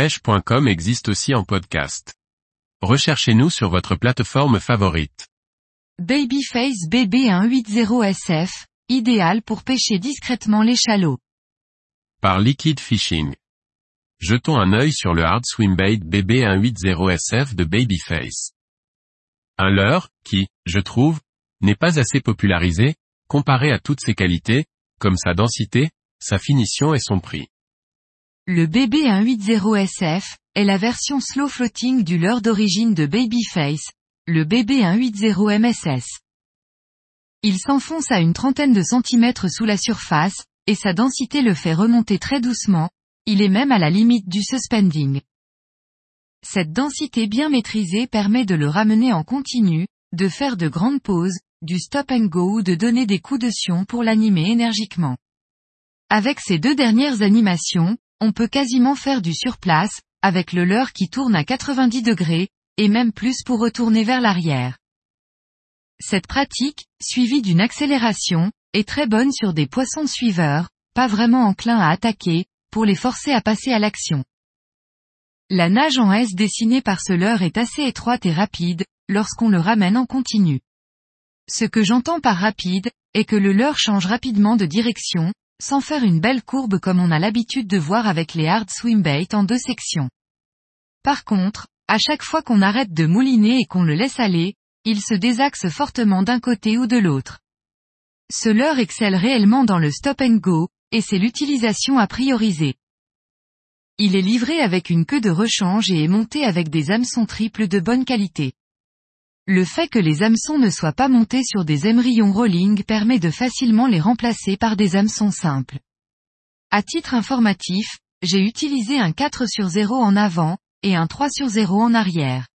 pêche.com existe aussi en podcast. Recherchez-nous sur votre plateforme favorite. Babyface BB180SF, idéal pour pêcher discrètement l'échalot. Par Liquid Fishing. Jetons un œil sur le Hard Swimbait BB180SF de Babyface. Un leurre, qui, je trouve, n'est pas assez popularisé, comparé à toutes ses qualités, comme sa densité, sa finition et son prix. Le BB180SF est la version slow floating du leurre d'origine de Babyface, le BB180MSS. Il s'enfonce à une trentaine de centimètres sous la surface, et sa densité le fait remonter très doucement, il est même à la limite du suspending. Cette densité bien maîtrisée permet de le ramener en continu, de faire de grandes pauses, du stop and go ou de donner des coups de sion pour l'animer énergiquement. Avec ces deux dernières animations, on peut quasiment faire du surplace, avec le leurre qui tourne à 90 degrés, et même plus pour retourner vers l'arrière. Cette pratique, suivie d'une accélération, est très bonne sur des poissons suiveurs, pas vraiment enclins à attaquer, pour les forcer à passer à l'action. La nage en S dessinée par ce leurre est assez étroite et rapide, lorsqu'on le ramène en continu. Ce que j'entends par rapide, est que le leurre change rapidement de direction, sans faire une belle courbe comme on a l'habitude de voir avec les hard swimbait en deux sections. Par contre, à chaque fois qu'on arrête de mouliner et qu'on le laisse aller, il se désaxe fortement d'un côté ou de l'autre. Ce leurre excelle réellement dans le stop and go, et c'est l'utilisation à prioriser. Il est livré avec une queue de rechange et est monté avec des hameçons triples de bonne qualité. Le fait que les hameçons ne soient pas montés sur des émerillons rolling permet de facilement les remplacer par des hameçons simples. À titre informatif, j'ai utilisé un 4 sur 0 en avant, et un 3 sur 0 en arrière.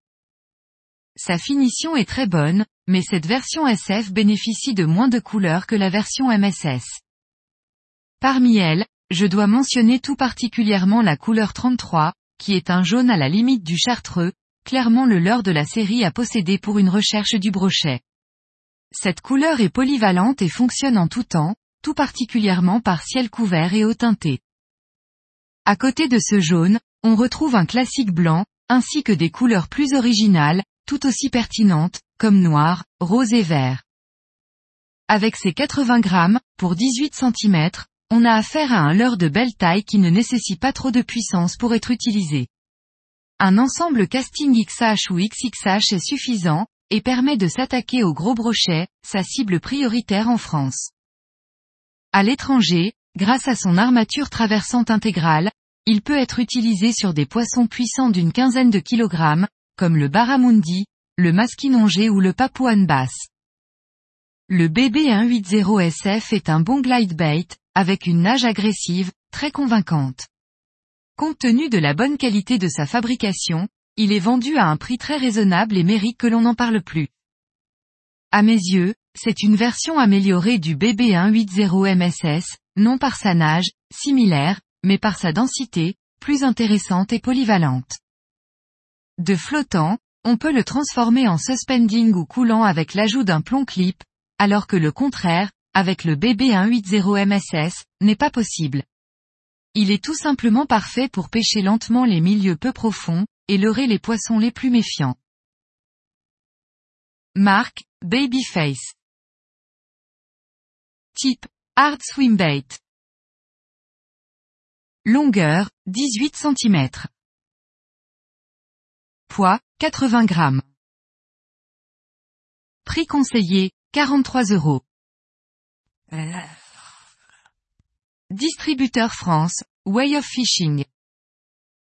Sa finition est très bonne, mais cette version SF bénéficie de moins de couleurs que la version MSS. Parmi elles, je dois mentionner tout particulièrement la couleur 33, qui est un jaune à la limite du chartreux, clairement le leurre de la série à posséder pour une recherche du brochet. Cette couleur est polyvalente et fonctionne en tout temps, tout particulièrement par ciel couvert et eau teintée. À côté de ce jaune, on retrouve un classique blanc, ainsi que des couleurs plus originales, tout aussi pertinentes, comme noir, rose et vert. Avec ses 80 grammes, pour 18 cm, on a affaire à un leurre de belle taille qui ne nécessite pas trop de puissance pour être utilisé. Un ensemble casting XH ou XXH est suffisant, et permet de s'attaquer au gros brochet, sa cible prioritaire en France. À l'étranger, grâce à son armature traversante intégrale, il peut être utilisé sur des poissons puissants d'une quinzaine de kilogrammes, comme le barramundi, le masquinongé ou le papouane basse. Le BB180SF est un bon glide bait, avec une nage agressive, très convaincante. Compte tenu de la bonne qualité de sa fabrication, il est vendu à un prix très raisonnable et mérite que l'on n'en parle plus. À mes yeux, c'est une version améliorée du BB180 MSS, non par sa nage, similaire, mais par sa densité, plus intéressante et polyvalente. De flottant, on peut le transformer en suspending ou coulant avec l'ajout d'un plomb clip, alors que le contraire, avec le BB180 MSS, n'est pas possible. Il est tout simplement parfait pour pêcher lentement les milieux peu profonds, et leurrer les poissons les plus méfiants. Marque, Babyface. Type, Hard Swimbait. Longueur, 18 cm. Poids, 80 grammes. Prix conseillé, 43 euros. Distributeur France, Way of Fishing.